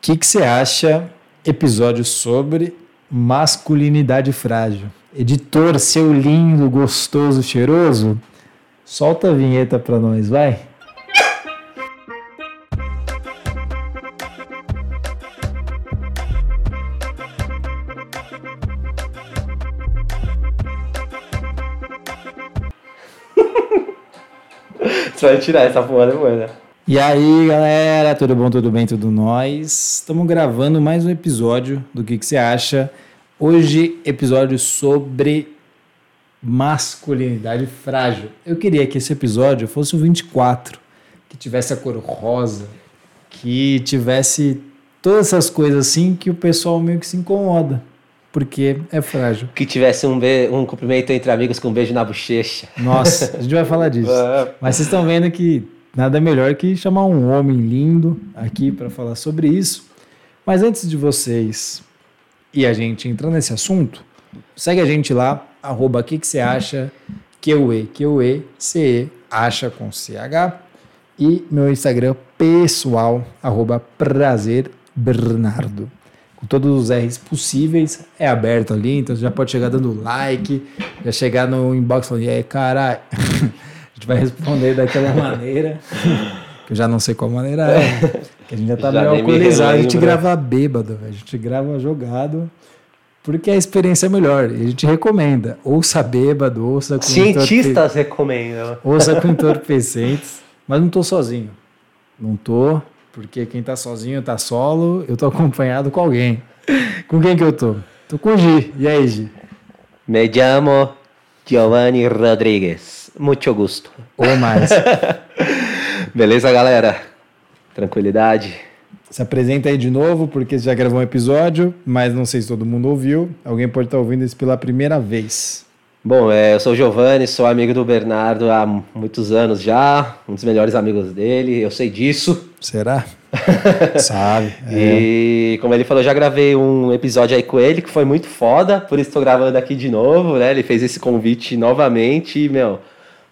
que, que você acha episódio sobre masculinidade frágil? Editor, seu lindo, gostoso, cheiroso, solta a vinheta para nós, vai. Você vai tirar essa porra né? E aí, galera, tudo bom, tudo bem, tudo nós? Estamos gravando mais um episódio do que, que você acha. Hoje, episódio sobre masculinidade frágil. Eu queria que esse episódio fosse o 24, que tivesse a cor rosa, que tivesse todas essas coisas assim que o pessoal meio que se incomoda porque é frágil. Que tivesse um, um cumprimento entre amigos com um beijo na bochecha. Nossa, a gente vai falar disso. É. Mas vocês estão vendo que nada melhor que chamar um homem lindo aqui para falar sobre isso. Mas antes de vocês e a gente entrar nesse assunto, segue a gente lá, arroba que você acha, que o e, que o e, c e, acha com ch e meu Instagram pessoal, arroba prazer Bernardo com todos os R's possíveis, é aberto ali, então você já pode chegar dando like, já chegar no inbox falando, e aí, caralho, gente vai responder daquela maneira, que eu já não sei qual maneira é, que a gente já tá já meio alcoolizado, a gente grava bêbado, a gente grava jogado, porque a experiência é melhor, e a gente recomenda, ouça bêbado, ouça com Cientistas recomendam. Ouça com entorpecentes, mas não tô sozinho, não tô, porque quem tá sozinho tá solo, eu tô acompanhado com alguém. Com quem que eu tô? Tô com o Gi. E aí, Gi? Me chamo Giovanni Rodrigues. Muito gosto. Ou mais. Beleza, galera? Tranquilidade. Se apresenta aí de novo, porque você já gravou um episódio, mas não sei se todo mundo ouviu. Alguém pode estar ouvindo isso pela primeira vez. Bom, é, eu sou o Giovanni, sou amigo do Bernardo há muitos anos já, um dos melhores amigos dele, eu sei disso. Será? Sabe. É. E como ele falou, já gravei um episódio aí com ele que foi muito foda, por isso estou gravando aqui de novo, né? Ele fez esse convite novamente e, meu,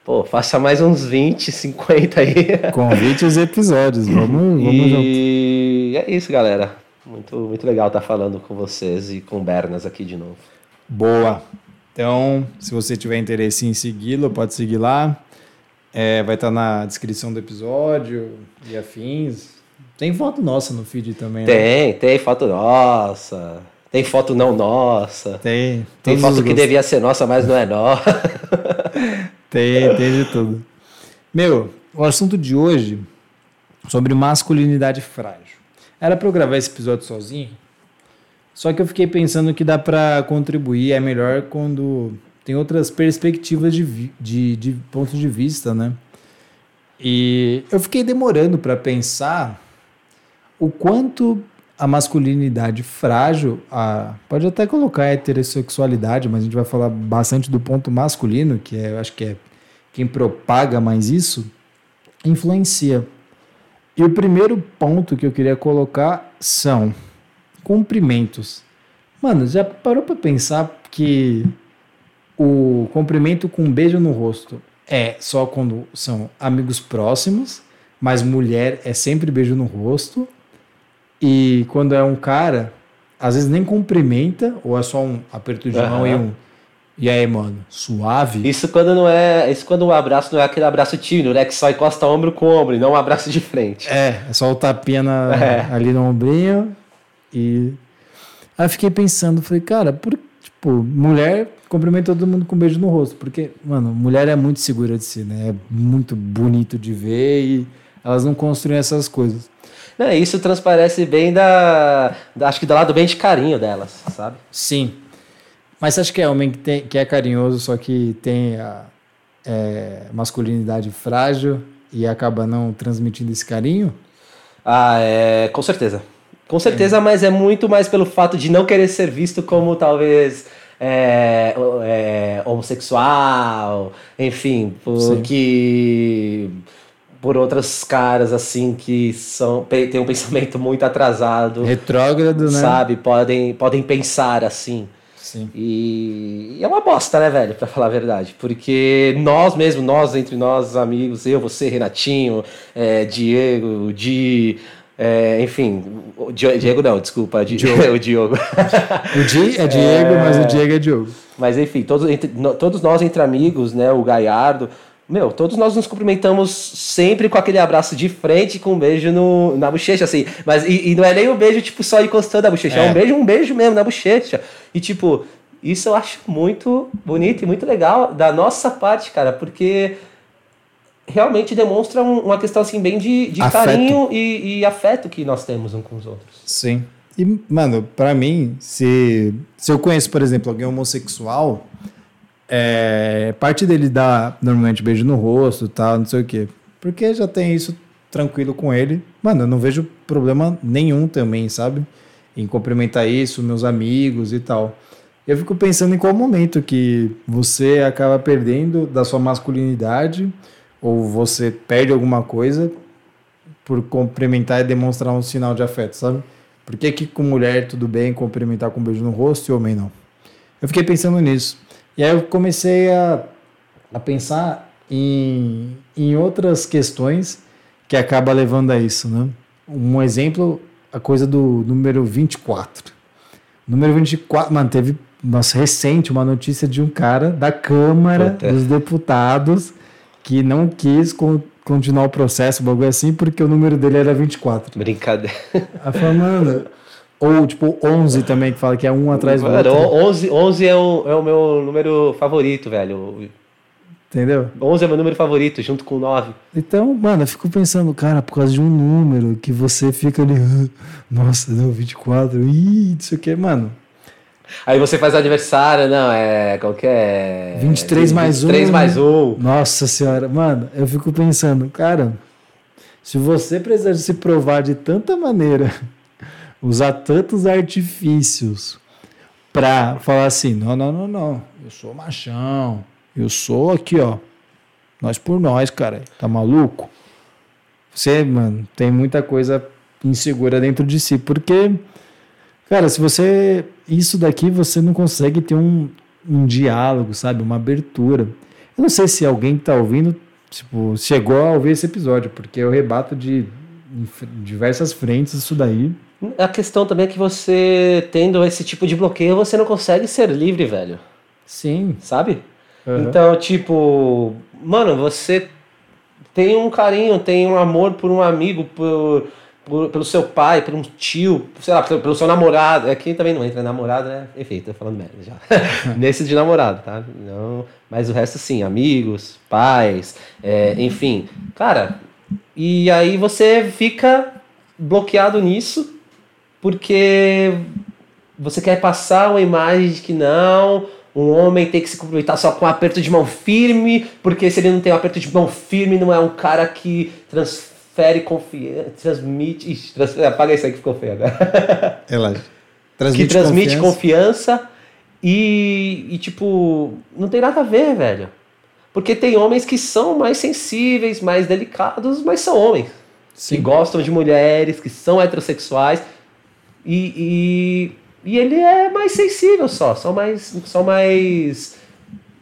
pô, faça mais uns 20, 50 aí. Convite os episódios, vamos, vamos e junto. é isso, galera. Muito, muito legal estar falando com vocês e com o Bernas aqui de novo. Boa. Então, se você tiver interesse em segui-lo, pode seguir lá. É, vai estar tá na descrição do episódio e afins. Tem foto nossa no feed também, né? Tem, tem foto nossa. Tem foto não nossa. Tem. Tem foto que devia ser nossa, mas não é nossa. tem, tem de tudo. Meu, o assunto de hoje sobre masculinidade frágil. Era para eu gravar esse episódio sozinho, só que eu fiquei pensando que dá para contribuir, é melhor quando tem outras perspectivas de, de, de pontos de vista, né? E eu fiquei demorando para pensar o quanto a masculinidade frágil, a, pode até colocar a heterossexualidade, mas a gente vai falar bastante do ponto masculino, que é, acho que é quem propaga mais isso, influencia. E o primeiro ponto que eu queria colocar são cumprimentos. Mano, já parou para pensar que o cumprimento com um beijo no rosto é só quando são amigos próximos, mas mulher é sempre beijo no rosto. E quando é um cara, às vezes nem cumprimenta, ou é só um aperto de mão e um. E aí, mano, suave. Isso quando não é. Isso quando o um abraço não é aquele abraço tímido, né? Que só encosta ombro com ombro, e não um abraço de frente. É, é só o tapinha na, é. ali no ombrinho e aí eu fiquei pensando, falei, cara, por, tipo, mulher cumprimenta todo mundo com um beijo no rosto, porque, mano, mulher é muito segura de si, né? É muito bonito de ver e elas não construem essas coisas. Não, isso transparece bem da, da, acho que do lado bem de carinho delas, sabe? Sim. Mas você acha que é homem que, tem, que é carinhoso, só que tem a é, masculinidade frágil e acaba não transmitindo esse carinho? Ah, é, com certeza. Com certeza, é. mas é muito mais pelo fato de não querer ser visto como talvez é, é, homossexual, enfim, porque por outras caras assim que são têm um pensamento muito atrasado, retrógrado, né? Sabe, podem podem pensar assim. Sim. E, e é uma bosta, né, velho, para falar a verdade, porque nós mesmo, nós entre nós amigos, eu, você, Renatinho, é, Diego, Di, é, enfim, Diego não, desculpa. Di Diogo. o Diogo. O Di é Diego, mas o Diego é Diogo. Mas enfim, todos, entre- todos nós entre amigos, né? O Gaiardo. Meu, todos nós nos cumprimentamos sempre com aquele abraço de frente, com um beijo no, na bochecha, assim. Mas e, e não é nem um beijo, tipo, só encostando a bochecha. É. É. um beijo, um beijo mesmo na bochecha. E, tipo, isso eu acho muito bonito e muito legal da nossa parte, cara, porque realmente demonstra um- uma questão, assim, bem de, de Afeto. carinho e, e afeto que nós temos um com os outros. Sim. E, mano, pra mim, se, se eu conheço, por exemplo, alguém homossexual, é, parte dele dá normalmente beijo no rosto tal, não sei o quê. Porque já tem isso tranquilo com ele. Mano, eu não vejo problema nenhum também, sabe? Em cumprimentar isso, meus amigos e tal. Eu fico pensando em qual momento que você acaba perdendo da sua masculinidade ou você perde alguma coisa por cumprimentar e demonstrar um sinal de afeto, sabe? Por que, que com mulher tudo bem cumprimentar com um beijo no rosto e homem não? Eu fiquei pensando nisso. E aí eu comecei a, a pensar em, em outras questões que acaba levando a isso, né? Um exemplo, a coisa do número 24. Número 24, mano, teve, nossa, recente uma notícia de um cara da Câmara Puta. dos Deputados que não quis con- continuar o processo, bagulho assim, porque o número dele era 24. Brincadeira. Aí fala, mano. Ou tipo 11 também, que fala que é um atrás do outro. 11, 11 é, o, é o meu número favorito, velho. Entendeu? 11 é meu número favorito, junto com 9. Então, mano, eu fico pensando, cara, por causa de um número que você fica ali, "Ah, nossa, deu 24, ih, não sei o que, mano. Aí você faz aniversário, não, é. Qual que é? 23 mais 23 um. mais um. Nossa senhora, mano, eu fico pensando, cara, se você precisar se provar de tanta maneira, usar tantos artifícios pra falar assim, não, não, não, não, eu sou machão, eu sou aqui, ó, nós por nós, cara, tá maluco? Você, mano, tem muita coisa insegura dentro de si, porque, cara, se você, isso daqui você não consegue ter um, um diálogo, sabe, uma abertura. Eu não sei se alguém que tá ouvindo, tipo, chegou a ouvir esse episódio, porque eu rebato de f- diversas frentes isso daí. A questão também é que você, tendo esse tipo de bloqueio, você não consegue ser livre, velho. Sim. Sabe? Aham. Então, tipo, mano, você tem um carinho, tem um amor por um amigo, por, por- pelo seu pai, por um tio, sei lá, pelo, pelo seu namorado. Aqui também não entra namorado, né? Enfim, tô falando merda já. Nesse de namorado, tá? Não, mas o resto sim, amigos, pais, é, enfim. Cara, e aí você fica bloqueado nisso porque você quer passar uma imagem de que não, um homem tem que se cumprimentar só com um aperto de mão firme, porque se ele não tem um aperto de mão firme, não é um cara que transfere confiança, transmite. Ixi, apaga isso aí que ficou feio agora. Relaxa. que transmite confiança, e, e, tipo, não tem nada a ver, velho. Porque tem homens que são mais sensíveis, mais delicados, mas são homens que Sim. gostam de mulheres, que são heterossexuais. E, e, e ele é mais sensível só, só mais, só mais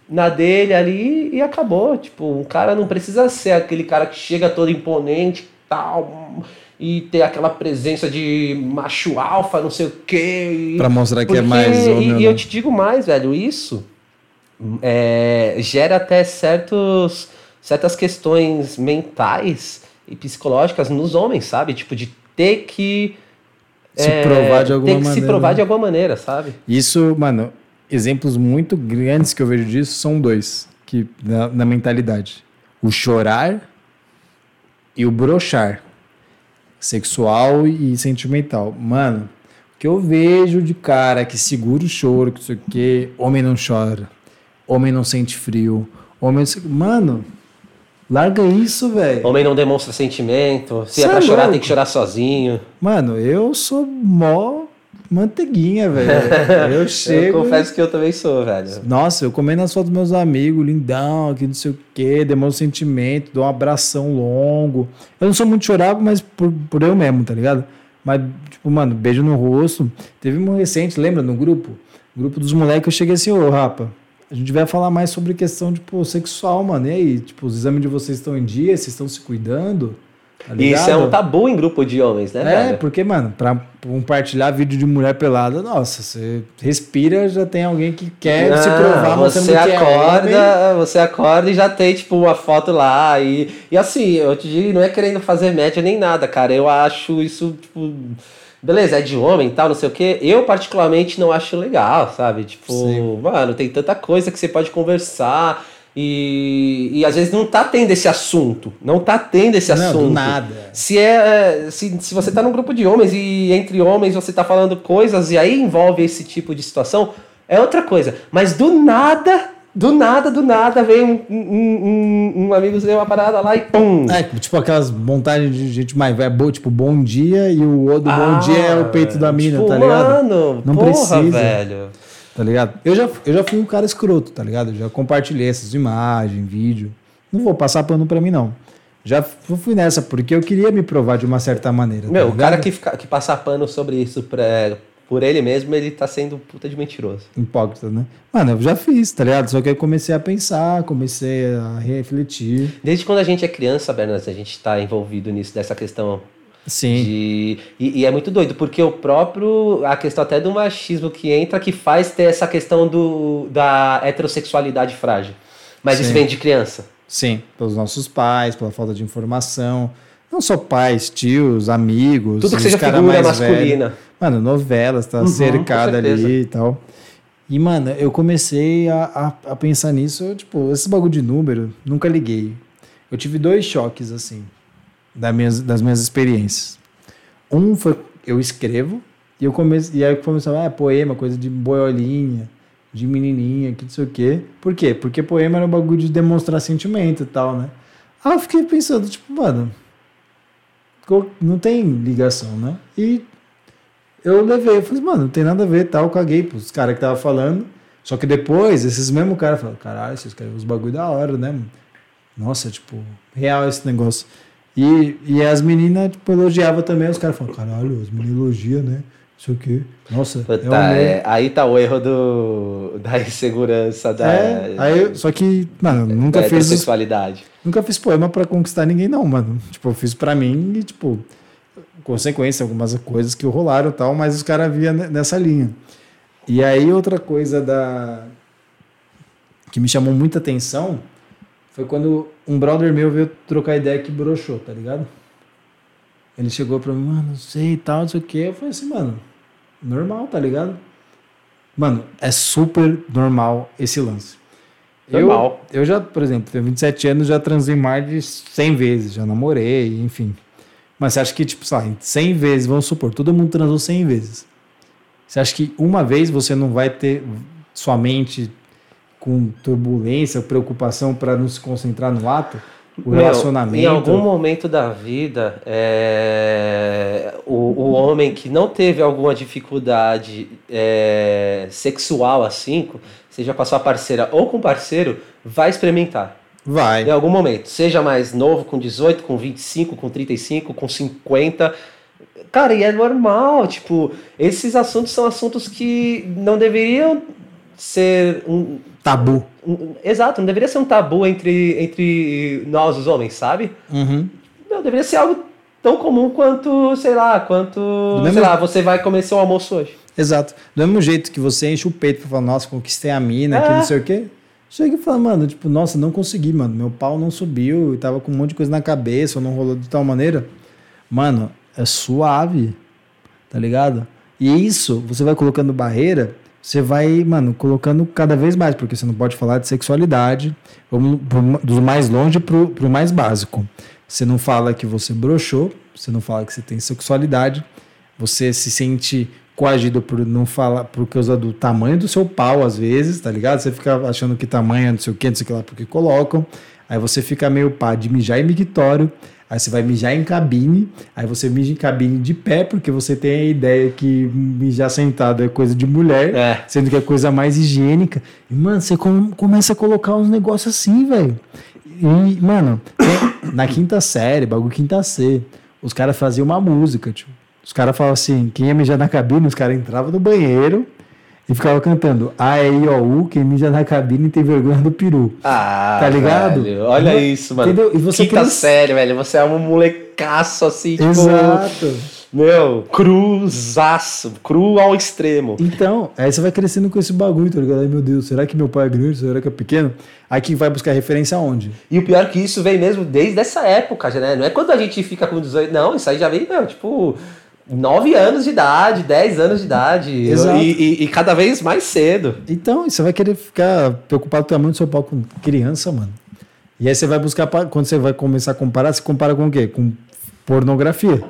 na dele ali e acabou. Tipo, um cara não precisa ser aquele cara que chega todo imponente tal e ter aquela presença de macho alfa, não sei o quê. Pra mostrar que é mais. E, e eu te digo mais, velho, isso é, gera até certos, certas questões mentais e psicológicas nos homens, sabe? Tipo, de ter que. Se é, provar de alguma ter que se maneira, provar né? de alguma maneira, sabe? Isso, mano, exemplos muito grandes que eu vejo disso são dois que na, na mentalidade: o chorar e o brochar, sexual e sentimental. Mano, o que eu vejo de cara que segura o choro, que não sei o quê, homem não chora, homem não sente frio, homem. Mano, larga isso, velho. Homem não demonstra sentimento. Se Cê é pra é chorar, louco. tem que chorar sozinho. Mano, eu sou mó manteiguinha, velho. Eu Eu chego. confesso que eu também sou, velho. Nossa, eu comendo as fotos dos meus amigos, lindão, que não sei o quê, demonstro sentimento, dou um abração longo. Eu não sou muito chorável, mas por, por eu mesmo, tá ligado? Mas, tipo, mano, beijo no rosto. Teve um recente, lembra, no grupo? Grupo dos moleques, eu cheguei assim, ô, rapa, a gente vai falar mais sobre questão, tipo, sexual, mano. E aí, tipo, os exames de vocês estão em dia, vocês estão se cuidando? Tá isso é um tabu em grupo de homens, né, É, velho? porque, mano, pra compartilhar vídeo de mulher pelada, nossa, você respira, já tem alguém que quer se provar você é acorda, você acorda e já tem, tipo, uma foto lá. E, e assim, eu te digo, não é querendo fazer média nem nada, cara. Eu acho isso, tipo. Beleza, é de homem e tal, não sei o quê. Eu, particularmente, não acho legal, sabe? Tipo, Sim. mano, tem tanta coisa que você pode conversar. E, e às vezes não tá tendo esse assunto. Não tá tendo esse Não, assunto. do nada. Se, é, se, se você tá num grupo de homens e entre homens você tá falando coisas e aí envolve esse tipo de situação, é outra coisa. Mas do nada, do nada, do nada, vem um, um, um, um amigo seu, uma parada lá e pum! É, tipo aquelas montagens de gente mais velha, tipo, bom dia, e o outro Ah, bom dia é o peito da mina, tipo, tá ligado? Mano, Não porra, precisa. velho. Tá ligado? Eu já, eu já fui um cara escroto, tá ligado? Eu já compartilhei essas imagens, vídeo. Não vou passar pano pra mim, não. Já fui nessa, porque eu queria me provar de uma certa maneira. Meu, tá o cara que, fica, que passa pano sobre isso pra, por ele mesmo, ele tá sendo puta de mentiroso. Hipócrita, né? Mano, eu já fiz, tá ligado? Só que aí comecei a pensar, comecei a refletir. Desde quando a gente é criança, Bernardo, a gente tá envolvido nisso, dessa questão Sim. De- e, e é muito doido, porque o próprio. A questão até do machismo que entra, que faz ter essa questão do, da heterossexualidade frágil. Mas isso Sim. vem de criança. Sim, pelos nossos pais, pela falta de informação. Não só pais, tios, amigos. Tudo que seja figura mais velho. masculina. Mano, novelas, tá Uhum, cercada ali e tal. E, mano, eu comecei a, a, a pensar nisso, eu, tipo, esse bagulho de número, nunca liguei. Eu tive dois choques, assim, das minhas, das minhas experiências. Um foi, eu escrevo, e eu comecei, e aí eu comecei a ah, poema, coisa de boiolinha, de menininha, que não sei o quê. Por quê? Porque poema era um bagulho de demonstrar sentimento e tal, né? Aí eu fiquei pensando, tipo, mano, não tem ligação, né? E eu levei, eu falei, mano, não tem nada a ver tal, eu caguei pros caras que tava falando. Só que depois, esses mesmos caras falaram, caralho, você escreveu uns bagulho da hora, né? Nossa, tipo, real esse negócio. E, e as meninas, tipo, elogiavam também, os caras falaram, caralho, as meninas elogiam, né? Isso aqui. Nossa, Puta, é é, aí tá o erro do, da insegurança da, É, aí só que, mano, eu nunca da fiz, heterossexualidade. nunca fiz poema pra conquistar ninguém, não, mano. Tipo, eu fiz pra mim e, tipo, consequência, algumas coisas que rolaram e tal, mas os caras via ne- nessa linha. E aí, outra coisa da que me chamou muita atenção foi quando um brother meu veio trocar ideia que broxou, tá ligado? Ele chegou pra mim, mano, não sei e tal, não sei o que. Eu falei assim, mano, normal, tá ligado? Mano, é super normal esse lance. Normal. Eu, eu já, por exemplo, tenho 27 anos, já transei mais de 100 vezes, já namorei, enfim. Mas você acha que, tipo, em 100 vezes, vamos supor, todo mundo transou 100 vezes. Você acha que uma vez você não vai ter sua mente com turbulência, preocupação para não se concentrar no ato? O Meu, relacionamento? Em algum momento da vida, é, o, o homem que não teve alguma dificuldade é, sexual assim, seja com a sua parceira ou com o parceiro, vai experimentar. Vai. Em algum momento. Seja mais novo, com 18, com 25, com 35, com 50. Cara, e é normal. Tipo, esses assuntos são assuntos que não deveriam ser um, Tabu. um- exato, não deveria ser um tabu entre, entre nós, os homens, sabe? Uhum. Não, deveria ser algo tão comum quanto, sei lá, quanto. mesmo- Sei lá, você vai comer seu almoço hoje. Exato. Do mesmo jeito que você enche o peito pra falar, nossa, conquistei a mina, que É. não sei o quê. Chega e fala, mano, tipo, nossa, não consegui, mano. Meu pau não subiu e tava com um monte de coisa na cabeça, ou não rolou de tal maneira. Mano, é suave, tá ligado? E isso, você vai colocando barreira, você vai, mano, colocando cada vez mais, porque você não pode falar de sexualidade, vamos pro- do mais longe pro, pro mais básico. Você não fala que você broxou, você não fala que você tem sexualidade, você se sente coagido por não falar, por causa do tamanho do seu pau, às vezes, tá ligado? Você fica achando que tamanho é não sei o que, não sei o que lá, porque colocam. Aí você fica meio pá de mijar em mictório, aí você vai mijar em cabine, aí você mija em cabine de pé, porque você tem a ideia que mijar sentado é coisa de mulher, É. sendo que é coisa mais higiênica. E, mano, você com- começa a colocar uns negócios assim, velho. E, mano, tem- na quinta série, bagulho quinta C, os caras faziam uma música, tio. Os caras falavam assim, quem ia mijar na cabine, os caras entravam no banheiro e ficavam cantando A, E, I, O, U, quem mija na cabine tem vergonha do peru. Ah, Tá ligado? velho, olha isso, mano. Entendeu? E você Quinta cresce- série, velho. Você é um moleque. secaço, assim, tipo. Exato. Meu, cruzaço, cru ao extremo. Então, aí você vai crescendo com esse bagulho, tá ligado? Ai, meu Deus, será que meu pai é grande? Será que é pequeno? Aí que vai buscar referência aonde? E o pior é que isso vem mesmo desde essa época, já, né? Não é quando a gente fica com 18, não, isso aí já vem, não, tipo, 9 anos de idade, 10 anos de idade. E, e- e cada vez mais cedo. Então, você vai querer ficar preocupado com o tamanho do seu pau com criança, mano. E aí você vai buscar, quando você vai começar a comparar, você compara com o quê? Com pornografia.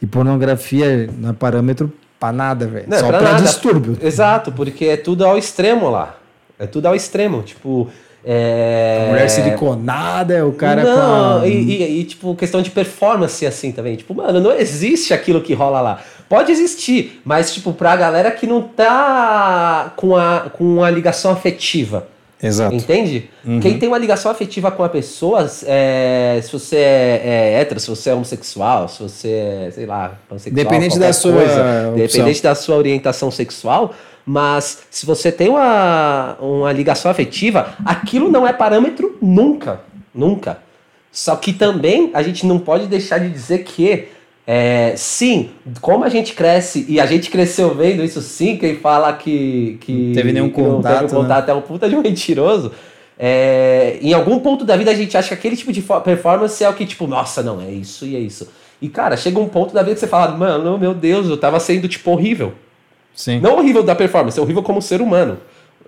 E pornografia não é parâmetro pra nada, velho. É Só pra pra, nada. distúrbio. Exato, porque é tudo ao extremo lá. É tudo ao extremo. Tipo. É... Mulher siliconada, é o cara com não, a... e, e- e, tipo, questão de performance assim também. Tipo, mano, não existe aquilo que rola lá. Pode existir, mas, tipo, pra galera que não tá com a, com a ligação afetiva. Exato. Entende? Uhum. Quem tem uma ligação afetiva com a pessoa, é, se você é, é hétero, se você é homossexual, se você é, sei lá, pansexual, Dependente da sua opção. Dependente da sua orientação sexual, mas se você tem uma, uma ligação afetiva, aquilo não é parâmetro nunca. Nunca. Só que também a gente não pode deixar de dizer que, é, sim, como a gente cresce, e a gente cresceu vendo isso sim, quem fala que, que, Não teve nenhum que contato, teve né? contato é um puta de um mentiroso. É, em algum ponto da vida a gente acha que aquele tipo de fo- performance é o que, tipo, nossa, não, é isso e é isso. E, cara, chega um ponto da vida que você fala, mano, meu Deus, eu tava sendo, tipo, horrível. Sim. Não horrível da performance, é horrível como ser humano.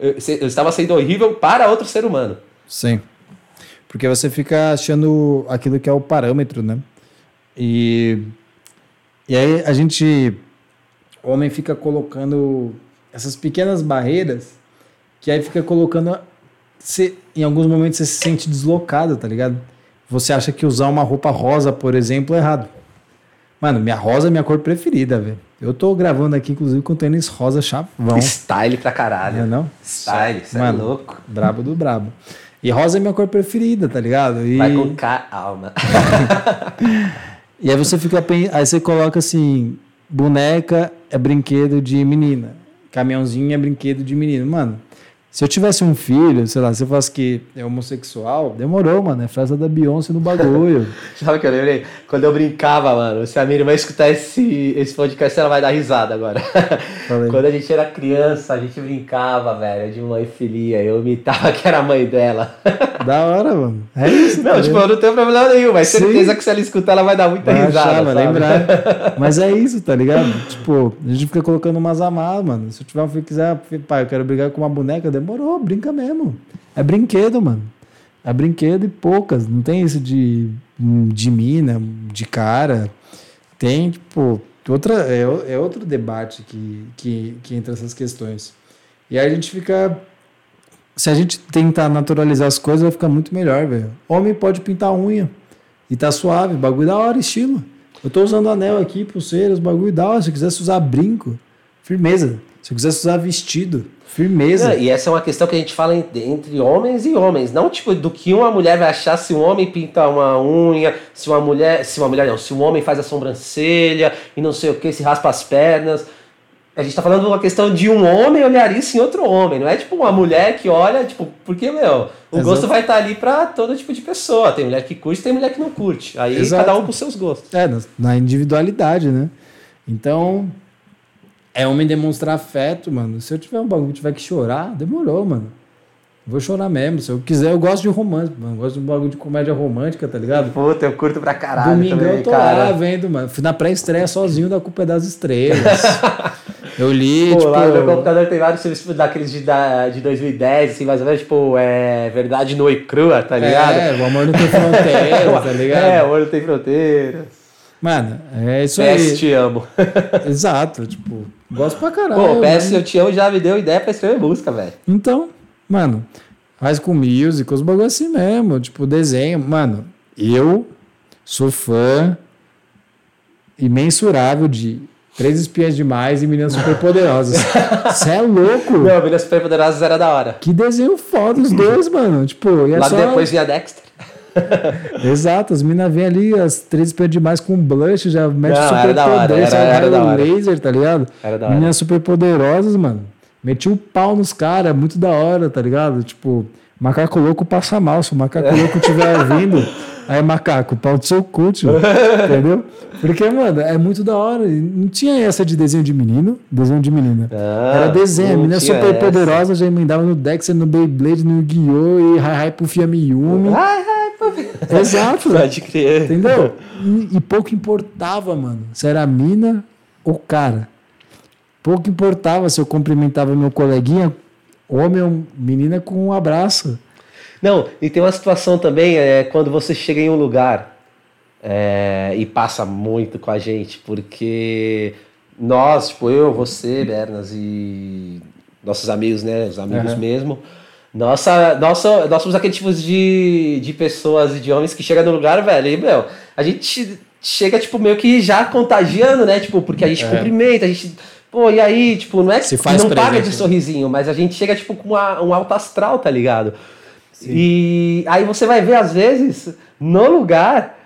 Eu, eu estava sendo horrível para outro ser humano. Sim. Porque você fica achando aquilo que é o parâmetro, né? E, e aí a gente, o homem fica colocando essas pequenas barreiras que aí fica colocando. Você, em alguns momentos você se sente deslocado, tá ligado? Você acha que usar uma roupa rosa, por exemplo, é errado. Mano, minha rosa é minha cor preferida, velho. Eu tô gravando aqui, inclusive, com tênis rosa chavão. Style pra Não é caralho. não? Style, você é louco. Brabo do brabo. E rosa é minha cor preferida, tá ligado? E, Vai com calma. e aí você fica aí você coloca assim, boneca é brinquedo de menina, caminhãozinho é brinquedo de menino. Mano, se eu tivesse um filho, sei lá, se eu fosse que é homossexual, demorou, mano, é frase da Beyoncé no bagulho. Sabe o que eu lembrei? Quando eu brincava, mano, se a minha irmã escutar esse, esse podcast, ela vai dar risada agora. Quando a gente era criança, a gente brincava, velho, de mãe filha. Eu imitava que era a mãe dela. Da hora, mano. É isso. Não, tá tipo, eu não tenho problema nenhum, mas Sim. certeza que se ela escutar, ela vai dar muita Vai risada. achar, vai lembrar. Mas é isso, tá ligado? Tipo, a gente fica colocando umas amarras, mano. Se eu tiver um filho que quiser, pai, eu quero brigar com uma boneca, demorou, brinca mesmo. É brinquedo, mano. É brinquedo e poucas. Não tem isso de, de mina, de cara. Tem, tipo, outra, é, é outro debate que, que, que entra essas questões. E aí a gente fica. Se a gente tentar naturalizar as coisas, vai ficar muito melhor, velho. Homem pode pintar unha. E tá suave, bagulho da hora, estilo. Eu tô usando anel aqui, pulseiras, bagulho da hora. Se eu quisesse usar brinco, firmeza. Se eu quisesse usar vestido, firmeza. E essa é uma questão que a gente fala en- entre homens e homens, não tipo do que uma mulher vai achar se um homem pinta uma unha, se uma mulher, se uma mulher não, se um homem faz a sobrancelha e não sei o que, se raspa as pernas. A gente tá falando de uma questão de um homem olhar isso em outro homem, não é tipo uma mulher que olha, tipo, porque, meu, o Exato. gosto vai estar ali pra todo tipo de pessoa. Tem mulher que curte, tem mulher que não curte. Aí Exato. cada um com seus gostos. É, na, na individualidade, né? Então, é homem demonstrar afeto, mano. Se eu tiver um bagulho que tiver que chorar, demorou, mano. Vou chorar mesmo. Se eu quiser, eu gosto de romance, mano. Eu gosto de um bagulho de comédia romântica, tá ligado? Puta, eu curto pra caralho Domingo também, eu tô cara. lá vendo, mano. Fui na pré-estreia sozinho da Culpa é das Estrelas. eu li, Pô, tipo... lá no meu computador tem vários filmes tipo, daqueles de, da, de 2010, assim, mais ou menos, tipo, é Verdade Nua e Crua, tá ligado? É, o amor não tem fronteira, tá ligado? É, o amor não tem fronteiras. Mano, é isso PS aí. Te Amo. Exato, tipo, gosto pra caralho. Pô, o PS. Eu Te Amo já me deu ideia pra escrever música, velho. Então, mano, faz com music, os bagulho assim mesmo, tipo, desenho. Mano, eu sou fã imensurável de Três Espiãs Demais e Meninas Superpoderosas. Você é louco? Não, Meninas Superpoderosas era da hora. Que desenho foda os dois, mano. Tipo, e é Lá só... depois vinha Dexter. Exato, as minas vêm ali, as três espiãs demais com blush, já mete Não, super era poder, era- era da raio hora. laser, tá ligado? Era da hora. Meninas super poderosas, mano. Meti o pau nos caras, muito da hora, tá ligado? Tipo, macaco louco passa mal. Se o macaco louco estiver ouvindo, Aí, macaco, pau do seu cu, tio. Entendeu? Porque, mano, é muito da hora. Não tinha essa de desenho de menino, desenho de menina. Ah, Era desenho. A menina super essa. poderosa já emendava no Dexter, no Beyblade, no Yu-Gi-Oh! e Hi Hi pro Fiamiyumi. Ai, ai, pô. Exato. Pode crer. Entendeu? E, e pouco importava, mano, se era mina ou cara. Pouco importava se eu cumprimentava meu coleguinha, homem ou menina, com um abraço. Não, e tem uma situação também, é quando você chega em um lugar é, e passa muito com a gente, porque nós, tipo, eu, você, Bernas e nossos amigos, né? Os amigos Aham. mesmo. Nossa, nossa, nós somos aquele tipo de, de pessoas e de homens que chega no lugar, velho, e, meu, a gente chega, tipo, meio que já contagiando, né? Tipo, porque a gente É. cumprimenta, a gente. Pô, e aí, tipo, não é que não paga presente, de né? sorrisinho, mas a gente chega, tipo, com uma- um alto astral, tá ligado? E aí você vai ver, às vezes, no lugar,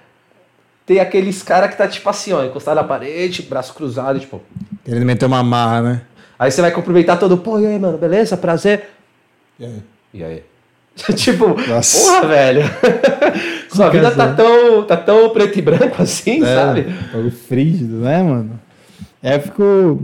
tem aqueles cara que tá, tipo assim, ó, encostado na parede, braço cruzado, tipo. Ele meteu uma marra, né? Aí você vai cumprimentar todo, pô, e aí, mano, beleza? Prazer. E aí? tipo, Nossa. porra, velho. Sua vida tá tão, tá tão preto e branco assim, sabe? É, bagulho frígido, né, mano? É, ficou.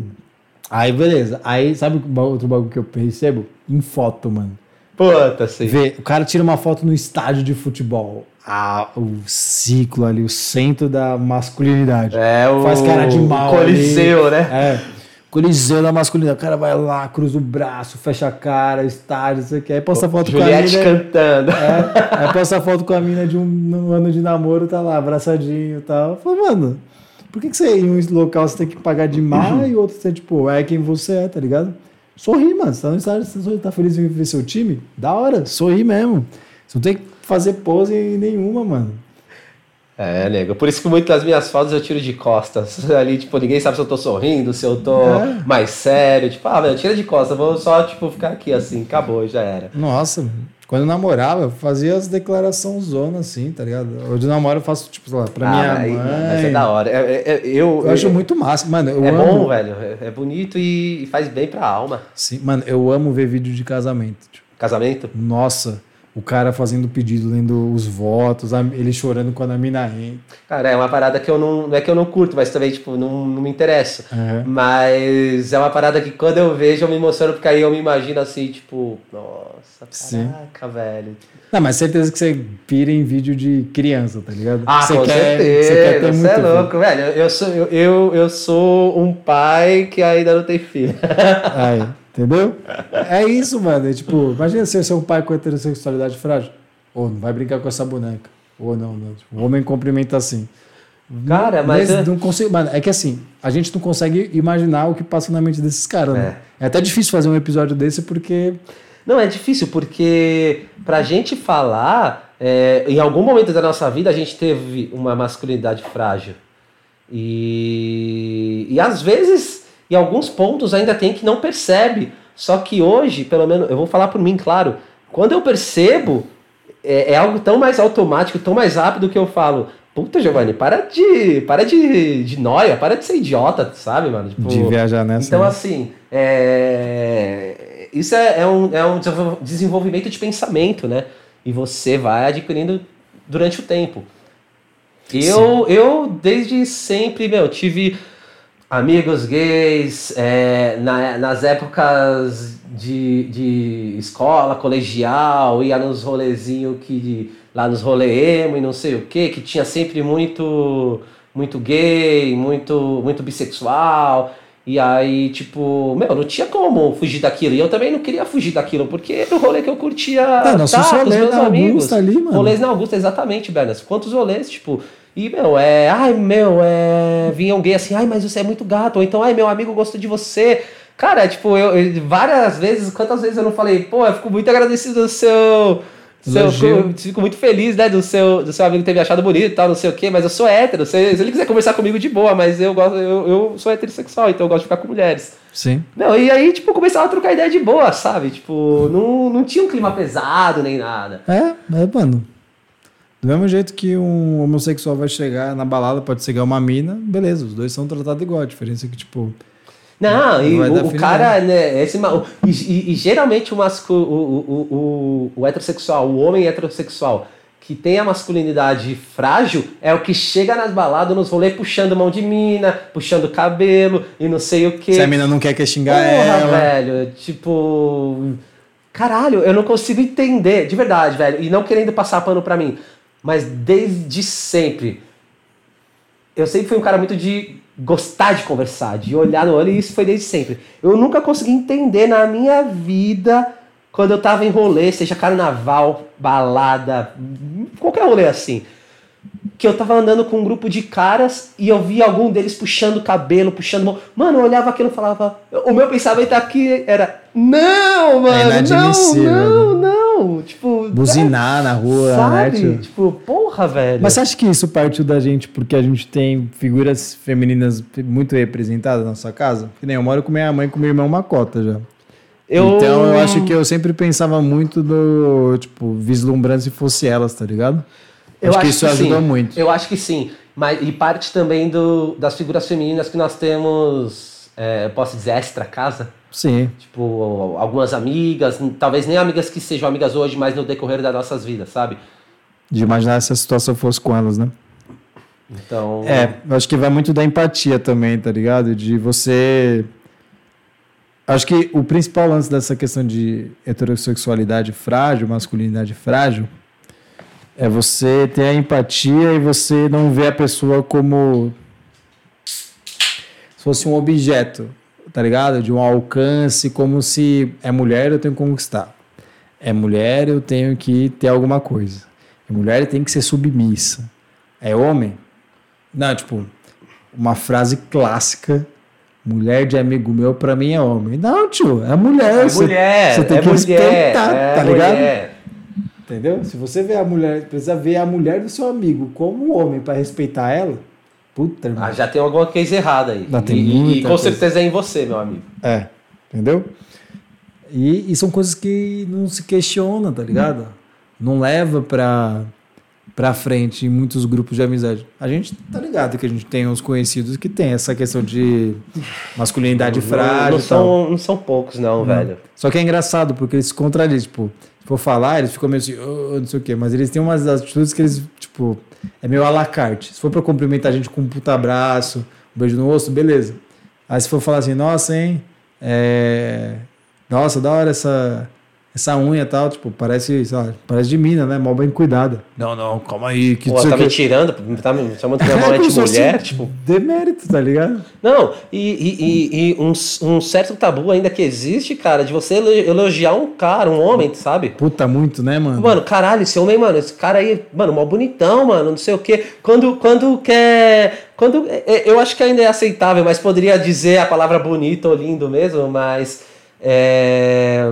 Aí, beleza. Aí, sabe o outro bagulho que eu percebo? Em foto, mano. Puta, assim. Vê, o cara tira uma foto no estádio de futebol. Ah, o ciclo ali, o centro da masculinidade. É o Faz cara de mal. Coliseu, ali. né? É. Coliseu da masculinidade. O cara vai lá, cruza o braço, fecha a cara, estádio, isso aqui. Aí posta foto Juliette com a mina. cantando. É, aí posta foto com a mina de um, um ano de namoro, tá lá, abraçadinho e tal. Fala, mano, por que, que você em um local você tem que pagar de mal e outro você, tipo, é quem você é, tá ligado? Sorri, mano. Você tá no estádio, você tá feliz em ver seu time? Da hora, sorri mesmo. Você não tem que fazer pose nenhuma, mano. É, nego. Por isso que muitas das minhas fotos eu tiro de costas. Ali, tipo, ninguém sabe se eu tô sorrindo, se eu tô É. mais sério. Tipo, ah, velho, tira de costas, vou só, tipo, ficar aqui assim, acabou, já era. Nossa, mano. Quando eu namorava, eu fazia as declarações zona assim, tá ligado? Hoje eu namoro, eu faço, tipo, sei lá, pra minha aí, mãe. Mas é da hora. É, é- é- eu, Eu acho muito massa. Mano, eu É amo. bom, velho. É, bonito e, e faz bem pra alma. Sim, mano, eu amo ver vídeo de casamento. Tipo, Casamento? Nossa, o cara fazendo pedido, lendo os votos, ele chorando quando a mina entra. Cara, é uma parada que eu não. Não é que eu não curto, mas também, tipo, não, não me interessa. É. Mas é uma parada que quando eu vejo eu me emociono, porque aí eu me imagino assim, tipo, nossa, Sim. caraca, velho. Não, mas certeza que você pira em vídeo de criança, tá ligado? Ah, você com certeza. Você quer ter Você muito é louco, velho. Eu sou, eu, eu, eu sou um pai que ainda não tem filho. Aí, entendeu? É isso, mano. É tipo, imagina se você é um pai com heterossexualidade frágil. Ou não vai brincar com essa boneca. Ou não, não. Tipo, o homem cumprimenta assim. Cara, mas. É- não consigo, mano, é que assim, a gente não consegue imaginar o que passa na mente desses caras, né? É até difícil fazer um episódio desse porque. Não, é difícil, porque pra gente falar, é, em algum momento da nossa vida a gente teve uma masculinidade frágil. E, e às vezes, em alguns pontos, ainda tem que não percebe. Só que hoje, pelo menos, eu vou falar por mim, claro, quando eu percebo, é, é algo tão mais automático, tão mais rápido que eu falo. Puta, Giovanni, para de. Para de, de noia, para de ser idiota, sabe, mano? Tipo, De viajar nessa. então, né? assim, é, isso é, é um, é um desenvol- desenvolvimento de pensamento, né? E você vai adquirindo durante o tempo. Eu, eu desde sempre, meu, tive amigos gays é, na- nas épocas de, de escola, colegial, ia nos rolezinhos que lá nos rolê emo e não sei o que, que tinha sempre muito muito gay, muito muito bissexual. E aí, tipo, meu, não tinha como fugir daquilo. E eu também não queria fugir daquilo, porque era o rolê que eu curtia Ah, nosso tá, com os meus na amigos. Augusta ali, mano. Rolês na Augusta, exatamente, Bernas. Quantos rolês, tipo. E, meu, é. Ai, meu, é. Vinha gay assim, ai, mas você é muito gato. Ou então, ai, meu amigo gostou de você. Cara, tipo, eu, eu- várias vezes, quantas vezes eu não falei, pô, eu fico muito agradecido do seu. seu fico, fico muito feliz, né, do seu, do seu amigo ter me achado bonito e tal, não sei o quê, mas eu sou hétero. Se, se ele quiser conversar comigo de boa, mas eu gosto, eu, eu sou heterossexual, então eu gosto de ficar com mulheres. Sim. Não, e aí, tipo, começava a trocar ideia de boa, sabe? Tipo, não, não tinha um clima pesado nem nada. É, é, mano. Do mesmo jeito que um homossexual vai chegar na balada, pode chegar uma mina, beleza, os dois são tratados igual. A diferença é que, tipo, Não, e vai dar o, o cara, né, esse, e, e- e geralmente o, mascu, o, o, o, o heterossexual, o homem heterossexual, que tem a masculinidade frágil é o que chega nas baladas, nos rolês, puxando mão de mina, puxando cabelo e não sei o que. Se a mina não quer que xingar Porra, ela. velho, tipo. Caralho, eu não consigo entender, de verdade, velho. E não querendo passar pano pra mim, mas desde sempre. Eu sempre fui um cara muito de gostar de conversar, de olhar no olho, e isso foi desde sempre. Eu nunca consegui entender na minha vida, quando eu tava em rolê, seja carnaval, balada, qualquer rolê assim, que eu tava andando com um grupo de caras e eu vi algum deles puxando cabelo, puxando mão. Mano, eu olhava aquilo e falava. O meu pensamento aqui era. Não, mano! não, inadmissível, não, não! Tipo. Buzinar na rua, né, sabe? tio? Tipo, porra, velho. Mas você acha que isso partiu da gente porque a gente tem figuras femininas muito representadas na sua casa? Que nem eu moro com minha mãe e com meu irmão Macota já. eu... Então eu acho que eu sempre pensava muito do, tipo, vislumbrando se fosse elas, tá ligado? Eu acho que isso ajudou sim. muito. Eu acho que sim. Mas, e parte também do, das figuras femininas que nós temos, é, posso dizer, extra casa. Sim. Tipo, algumas amigas, talvez nem amigas que sejam amigas hoje, mas no decorrer das nossas vidas, sabe? De imaginar se a situação fosse com elas, né? Então. É, eu acho que vai muito da empatia também, tá ligado? De você. Acho que o principal lance dessa questão de heterossexualidade frágil, masculinidade frágil, é você ter a empatia e você não ver a pessoa como se fosse um objeto, tá ligado? De um alcance, como se é mulher, eu tenho que conquistar. É mulher, eu tenho que ter alguma coisa. É mulher, tem que ser submissa. É homem? Não, tipo, uma frase clássica. Mulher de amigo meu, pra mim é homem. Não, tio, é mulher. É mulher, você tem é que mulher, respeitar, é tá ligado? Entendeu? Se você vê a mulher, precisa ver a mulher do seu amigo como um homem pra respeitar ela. Puta, irmão. Ah, já tem alguma coisa errada aí. Já tem e, e com coisa. certeza é em você, meu amigo. É, entendeu? E, e são coisas que não se questiona, tá ligado? Não leva pra, pra frente em muitos grupos de amizade. A gente tá ligado que a gente tem uns conhecidos que tem essa questão de masculinidade frágil Não, são, não são poucos, não, velho. Só que é engraçado, porque eles se contradizem, tipo, se for falar, eles ficam meio assim, "Oh, não sei o quê, mas eles têm umas atitudes que eles, tipo, é meio à la carte. Se for pra cumprimentar a gente com um puta abraço, um beijo no rosto, beleza. Aí se for falar assim, nossa, hein, é... nossa, da hora essa, essa unha e tal, tipo, parece, lá, parece de mina, né, mal bem cuidada. Não, não, calma aí, que Pô, tá o quê. me tirando, tá me chamando minha mãe como de mulher, um tipo. Demérito, tá ligado? Não, e, e, e, e um, um certo tabu ainda que existe, cara, de você elo- elogiar um cara, um homem, sabe? Puta muito, né, mano? Mano, caralho, esse homem, mano, esse cara aí, mano, mó bonitão, mano, não sei o quê. Quando, quando quer. Quando, é, é, eu acho que ainda é aceitável, mas poderia dizer a palavra bonito ou lindo mesmo, mas. É,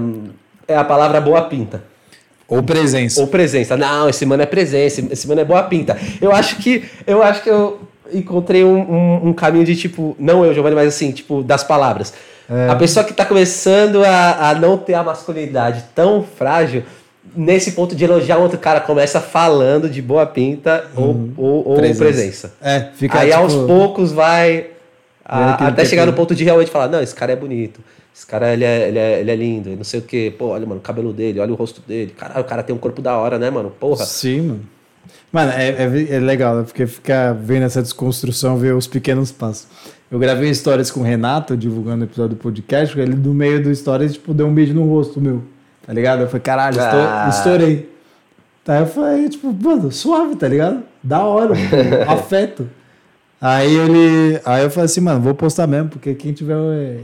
é a palavra boa pinta. Ou presença. Ou presença. Não, esse mano é presença, esse mano é boa pinta. Eu acho que. Eu acho que eu encontrei um, um- um caminho de tipo. Não eu, Giovanni, mas assim, tipo, das palavras. A pessoa que tá começando a, a não ter a masculinidade tão frágil, nesse ponto de elogiar um outro cara, começa falando de boa pinta ou, ou, ou presença. É, fica Aí tipo, aos poucos vai. a- até chegar no ponto de realmente falar, não, esse cara é bonito. Esse cara, ele é, ele é, ele é lindo, e não sei o quê. Pô, olha, mano, o cabelo dele, olha o rosto dele. Caralho, o cara tem um corpo da hora, né, mano? Porra. Sim, mano. Mano, é, é, é legal, né? Porque ficar vendo essa desconstrução, ver os pequenos passos. Eu gravei stories com o Renato, divulgando o episódio do podcast, ele no meio do stories, tipo, deu um beijo no rosto meu. Tá ligado? Eu falei, caralho, Ah. estourei. Tá, eu falei, tipo, mano, suave, tá ligado? Da hora, afeto. Aí ele. Aí eu falei assim, mano, vou postar mesmo, porque quem tiver é,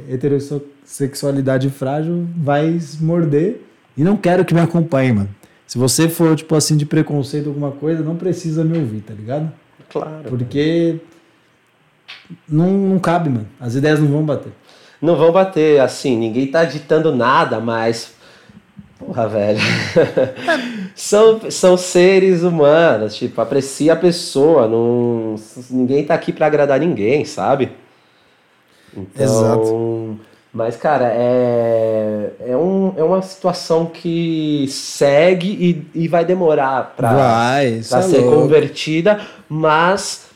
heterossexualidade frágil vai morder. E não quero que me acompanhe, mano. Se você for, tipo assim, de preconceito, alguma coisa, não precisa me ouvir, tá ligado? Claro. Porque não, não cabe, mano. As ideias não vão bater. Não vão bater, assim, ninguém tá ditando nada, mas. Porra, velho. são, são seres humanos, tipo, aprecia a pessoa. Não, ninguém tá aqui pra agradar ninguém, sabe? Então, Exato. Mas, cara, é, é, um, é uma situação que segue e, e vai demorar para é ser louco. convertida, mas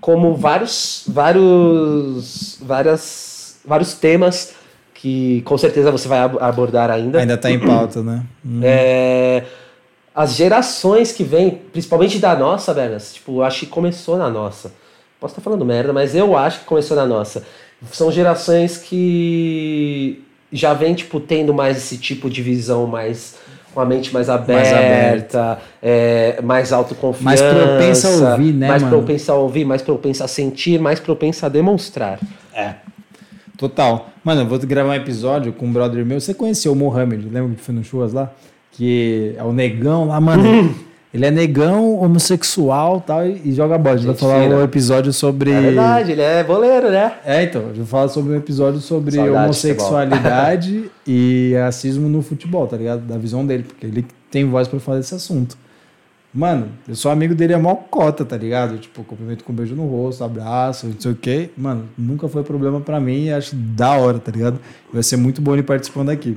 como vários vários várias, vários temas que com certeza você vai ab- abordar ainda. Ainda tá em pauta, né? Hum. É, as gerações que vêm, principalmente da nossa, Bernas, tipo, acho que começou na nossa. Posso estar falando merda, mas eu acho que começou na nossa. São gerações que já vem, tipo, tendo mais esse tipo de visão mais com a mente mais aberta, mais, aberta. É, mais autoconfiança. Mais propensa a ouvir, né? Mais mano? propensa a ouvir, mais propensa a sentir, mais propensa a demonstrar. É. Total. Mano, eu vou gravar um episódio com um brother meu. Você conheceu o Mohamed? Lembra que foi no Churras lá? Que é o negão lá, mano. Ele é negão, homossexual tal, e joga bola. A gente vai falar um episódio sobre. É verdade, ele é boleiro, né? É, então. A gente vai falar sobre um episódio sobre Saudade homossexualidade e racismo no futebol, tá ligado? Da visão dele, porque ele tem voz para falar desse assunto. Mano, eu sou amigo dele é mó cota, tá ligado? Tipo, cumprimento com um beijo no rosto, abraço, não sei o quê. Mano, nunca foi problema para mim e acho da hora, tá ligado? Vai ser muito bom ele participando aqui.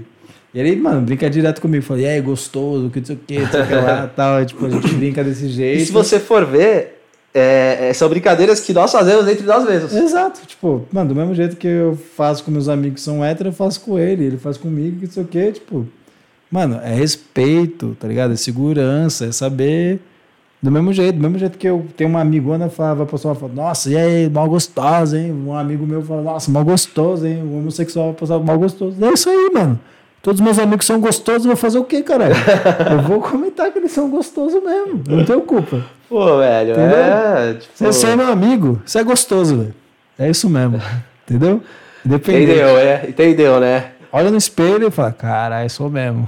E ele, mano, brinca direto comigo. Fala, e aí, gostoso, que não sei o que, não sei o que lá tal. tipo, a gente brinca desse jeito. E se você for ver, é, é, são brincadeiras que nós fazemos entre nós mesmos. Exato. Tipo, mano, do mesmo jeito que eu faço com meus amigos que são héteros, eu faço com ele. Ele faz comigo, que não sei o que, tipo... Mano, é respeito, tá ligado? É segurança, é saber... Do mesmo jeito, do mesmo jeito que eu tenho uma amigona falava, postar uma foto, nossa, e aí, mal gostoso, hein? Um amigo meu fala, nossa, mal gostoso, hein? O homossexual postava mal gostoso. É isso aí, mano. Todos meus amigos são gostosos, vou fazer o quê, caralho? eu vou comentar que eles são gostosos mesmo. Não tenho culpa. Pô, velho, Entendeu? é. Tipo... Você é meu amigo, você é gostoso, velho. É isso mesmo. Entendeu? Entendeu, é? Entendeu, né? Olha no espelho e fala, caralho, sou mesmo.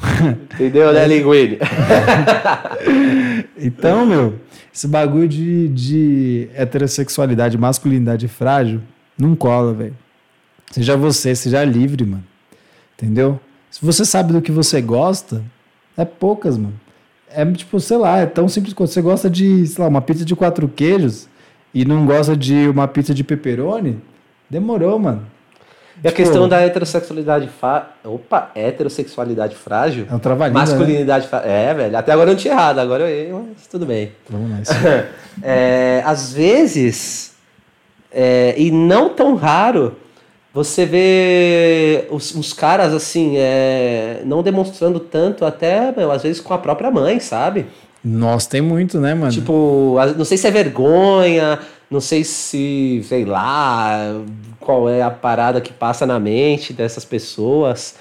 Entendeu, né, Linguini? então, meu, esse bagulho de, de heterossexualidade, masculinidade frágil, não cola, velho. Seja você, seja livre, mano. Entendeu? Se você sabe do que você gosta, é poucas, mano. É tipo, sei lá, é tão simples quanto você gosta de, sei lá, uma pizza de quatro queijos e não gosta de uma pizza de pepperoni, demorou, mano. E a tipo, questão da heterossexualidade fa... Opa, heterossexualidade frágil. É um trabalhinho. Masculinidade né? frágil. É, velho. Até agora eu não tinha errado, agora eu mas tudo bem. Vamos nessa. é, às vezes, é, e não tão raro, você vê os, os caras assim, é, não demonstrando tanto, até, meu, às vezes com a própria mãe, sabe? Nossa, tem muito, né, mano? Tipo, não sei se é vergonha, não sei se, sei lá, qual é a parada que passa na mente dessas pessoas.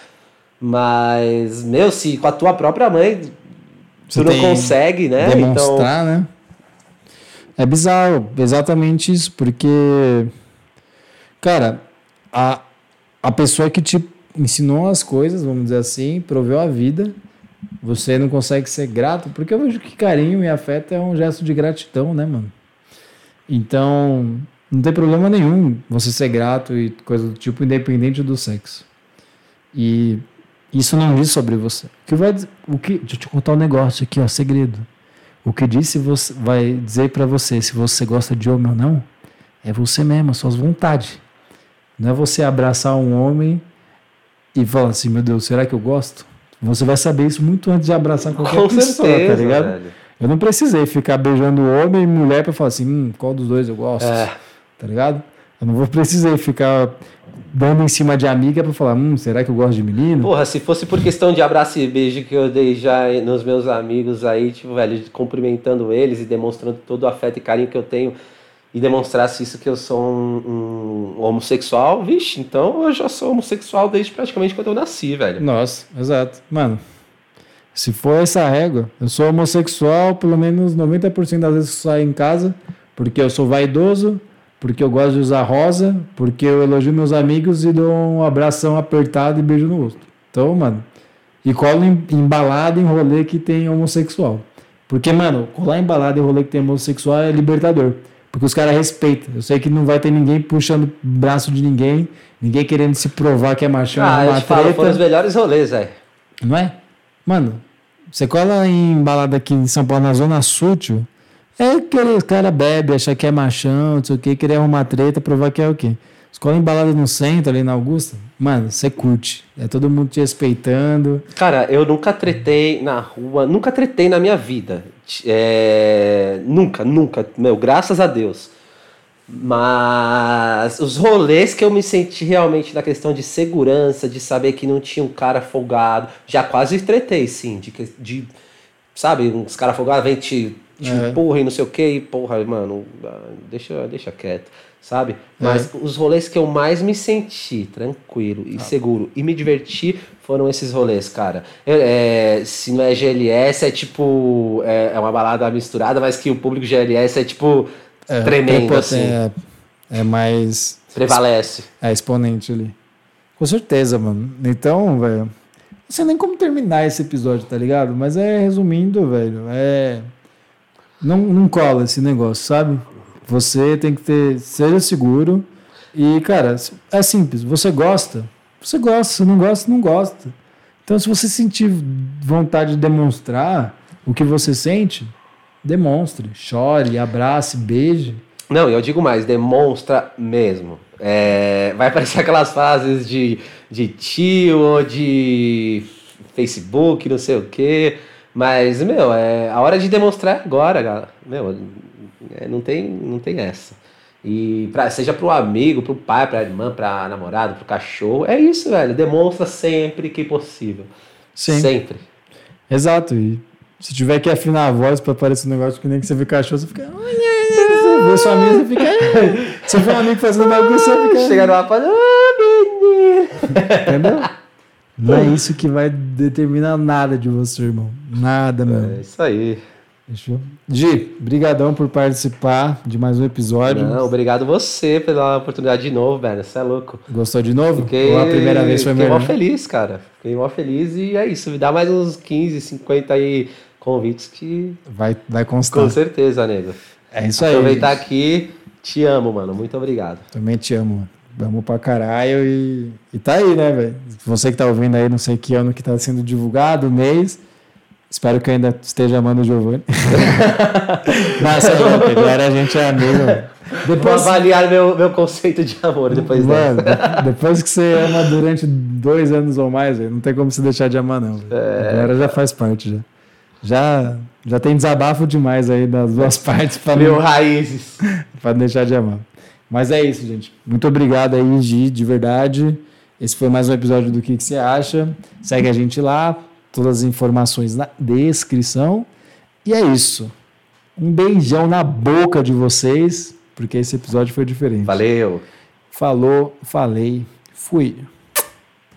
Mas, meu, se com a tua própria mãe Você tu não consegue, né? Demonstrar, então... né? É bizarro, exatamente isso, porque. Cara, a, a pessoa que te ensinou as coisas, vamos dizer assim, proveu a vida, você não consegue ser grato, porque eu vejo que carinho e afeto é um gesto de gratidão, né, mano? Então, não tem problema nenhum você ser grato e coisa do tipo, independente do sexo. E isso não diz sobre você. O que vai o que, deixa eu te contar um negócio aqui, ó, segredo. O que disse você vai dizer para você se você gosta de homem ou não é você mesmo, suas vontades. Não é você abraçar um homem e falar assim, meu Deus, será que eu gosto? Você vai saber isso muito antes de abraçar qualquer Com pessoa, tá certeza, tá ligado? Velho. Eu não precisei ficar beijando homem e mulher para falar assim, hum, qual dos dois eu gosto, é. tá ligado? Eu não vou precisar ficar dando em cima de amiga para falar, hum, será que eu gosto de menino? Porra, se fosse por questão de abraço e beijo que eu dei já nos meus amigos aí, tipo, velho, cumprimentando eles e demonstrando todo o afeto e carinho que eu tenho e demonstrasse isso que eu sou um, um, homossexual, vixe, então eu já sou homossexual desde praticamente quando eu nasci, velho. Nossa, exato. Mano, se for essa régua, eu sou homossexual pelo menos 90% das vezes que saio em casa, porque eu sou vaidoso, porque eu gosto de usar rosa, porque eu elogio meus amigos e dou um abração apertado e beijo no rosto. Então, mano, e colo embalado em rolê que tem homossexual. Porque, mano, colar embalado em rolê que tem homossexual é libertador. Porque os caras respeitam. Eu sei que não vai ter ninguém puxando o braço de ninguém, ninguém querendo se provar que é machão. Ah, eu te falo, foram os melhores rolês, velho. Não é? Mano, você cola em balada aqui em São Paulo, na Zona Sul, tio, é aquele cara bebe, acha que é machão, não sei o que, querer arrumar treta, provar que é o quê? Escola embalada no centro, ali na Augusta, mano, você curte. É todo mundo te respeitando. Cara, eu nunca tretei na rua, nunca tretei na minha vida. É, nunca, nunca. Meu, graças a Deus. Mas os rolês que eu me senti realmente na questão de segurança, de saber que não tinha um cara folgado, já quase tretei, sim, de, de sabe, uns caras folgados vem te, te É. empurra e não sei o que, e porra, mano, ah, deixa, deixa quieto, sabe? Mas os rolês que eu mais me senti tranquilo e seguro e me diverti foram esses rolês, cara. É, se não é GLS, é tipo, é, é uma balada misturada, mas que o público GLS é tipo É, tremendo, assim, É, é mais. prevalece. É exponente ali. Com certeza, mano. Então, velho. Não sei nem como terminar esse episódio, tá ligado? Mas é resumindo, velho. É. Não, não cola esse negócio, sabe? Você tem que ter. Seja seguro. E, cara, é simples. Você gosta? Você gosta. Se não gosta, não gosta. Então, se você sentir vontade de demonstrar o que você sente, demonstre. Chore, abrace, beije. Não, eu digo mais, demonstra mesmo. É, vai aparecer aquelas frases de, de tio ou de Facebook, não sei o quê. Mas, meu, é, a hora de demonstrar agora, galera. Meu, é, não, tem, não tem essa. E pra, seja pro amigo, pro pai, pra irmã, pra namorado, pro cachorro. É isso, velho. Demonstra sempre que possível. Sim. Sempre. Exato. E se tiver que afinar a voz pra parecer um negócio que nem que você vê cachorro, você fica. Vê sua amiga, você fica. Você vê um amigo fazendo bagulho, você fica. Chega no rapaz, ah. Entendeu? Não é isso que vai determinar nada de você, irmão. Nada, É mesmo. isso aí. Fechou? Gi, brigadão por participar de mais um episódio. Não, obrigado você pela oportunidade de novo, velho. Você é louco. Gostou de novo? Fiquei, Ou a primeira vez foi fiquei melhor? mó feliz, cara. Fiquei mó feliz e é isso. Me dá mais uns 15, 50 aí convites que Vai, vai com constar. certeza, nego. É isso aí. Aproveitar gente. aqui. Te amo, mano. Muito obrigado. Também te amo, mano. Amo pra caralho e, e tá aí, né, velho? Você que tá ouvindo aí, não sei que ano que tá sendo divulgado, mês. Espero que eu ainda esteja amando o Giovanni. Nossa, agora a gente é amigo. mano. Vou Depois, avaliar meu, meu conceito de amor depois mano, dessa. de- depois que você ama durante dois anos ou mais, não tem como se deixar de amar, não. É. Agora já faz parte, já. Já, já tem desabafo demais aí das duas partes pra Meu não, raízes. pra não deixar de amar. Mas é isso, gente. Muito obrigado aí, Gi, de verdade. Esse foi mais um episódio do que, que você acha. Segue a gente lá, todas as informações na descrição. E é isso. Um beijão na boca de vocês, porque esse episódio foi diferente. Valeu. Falou, falei, fui.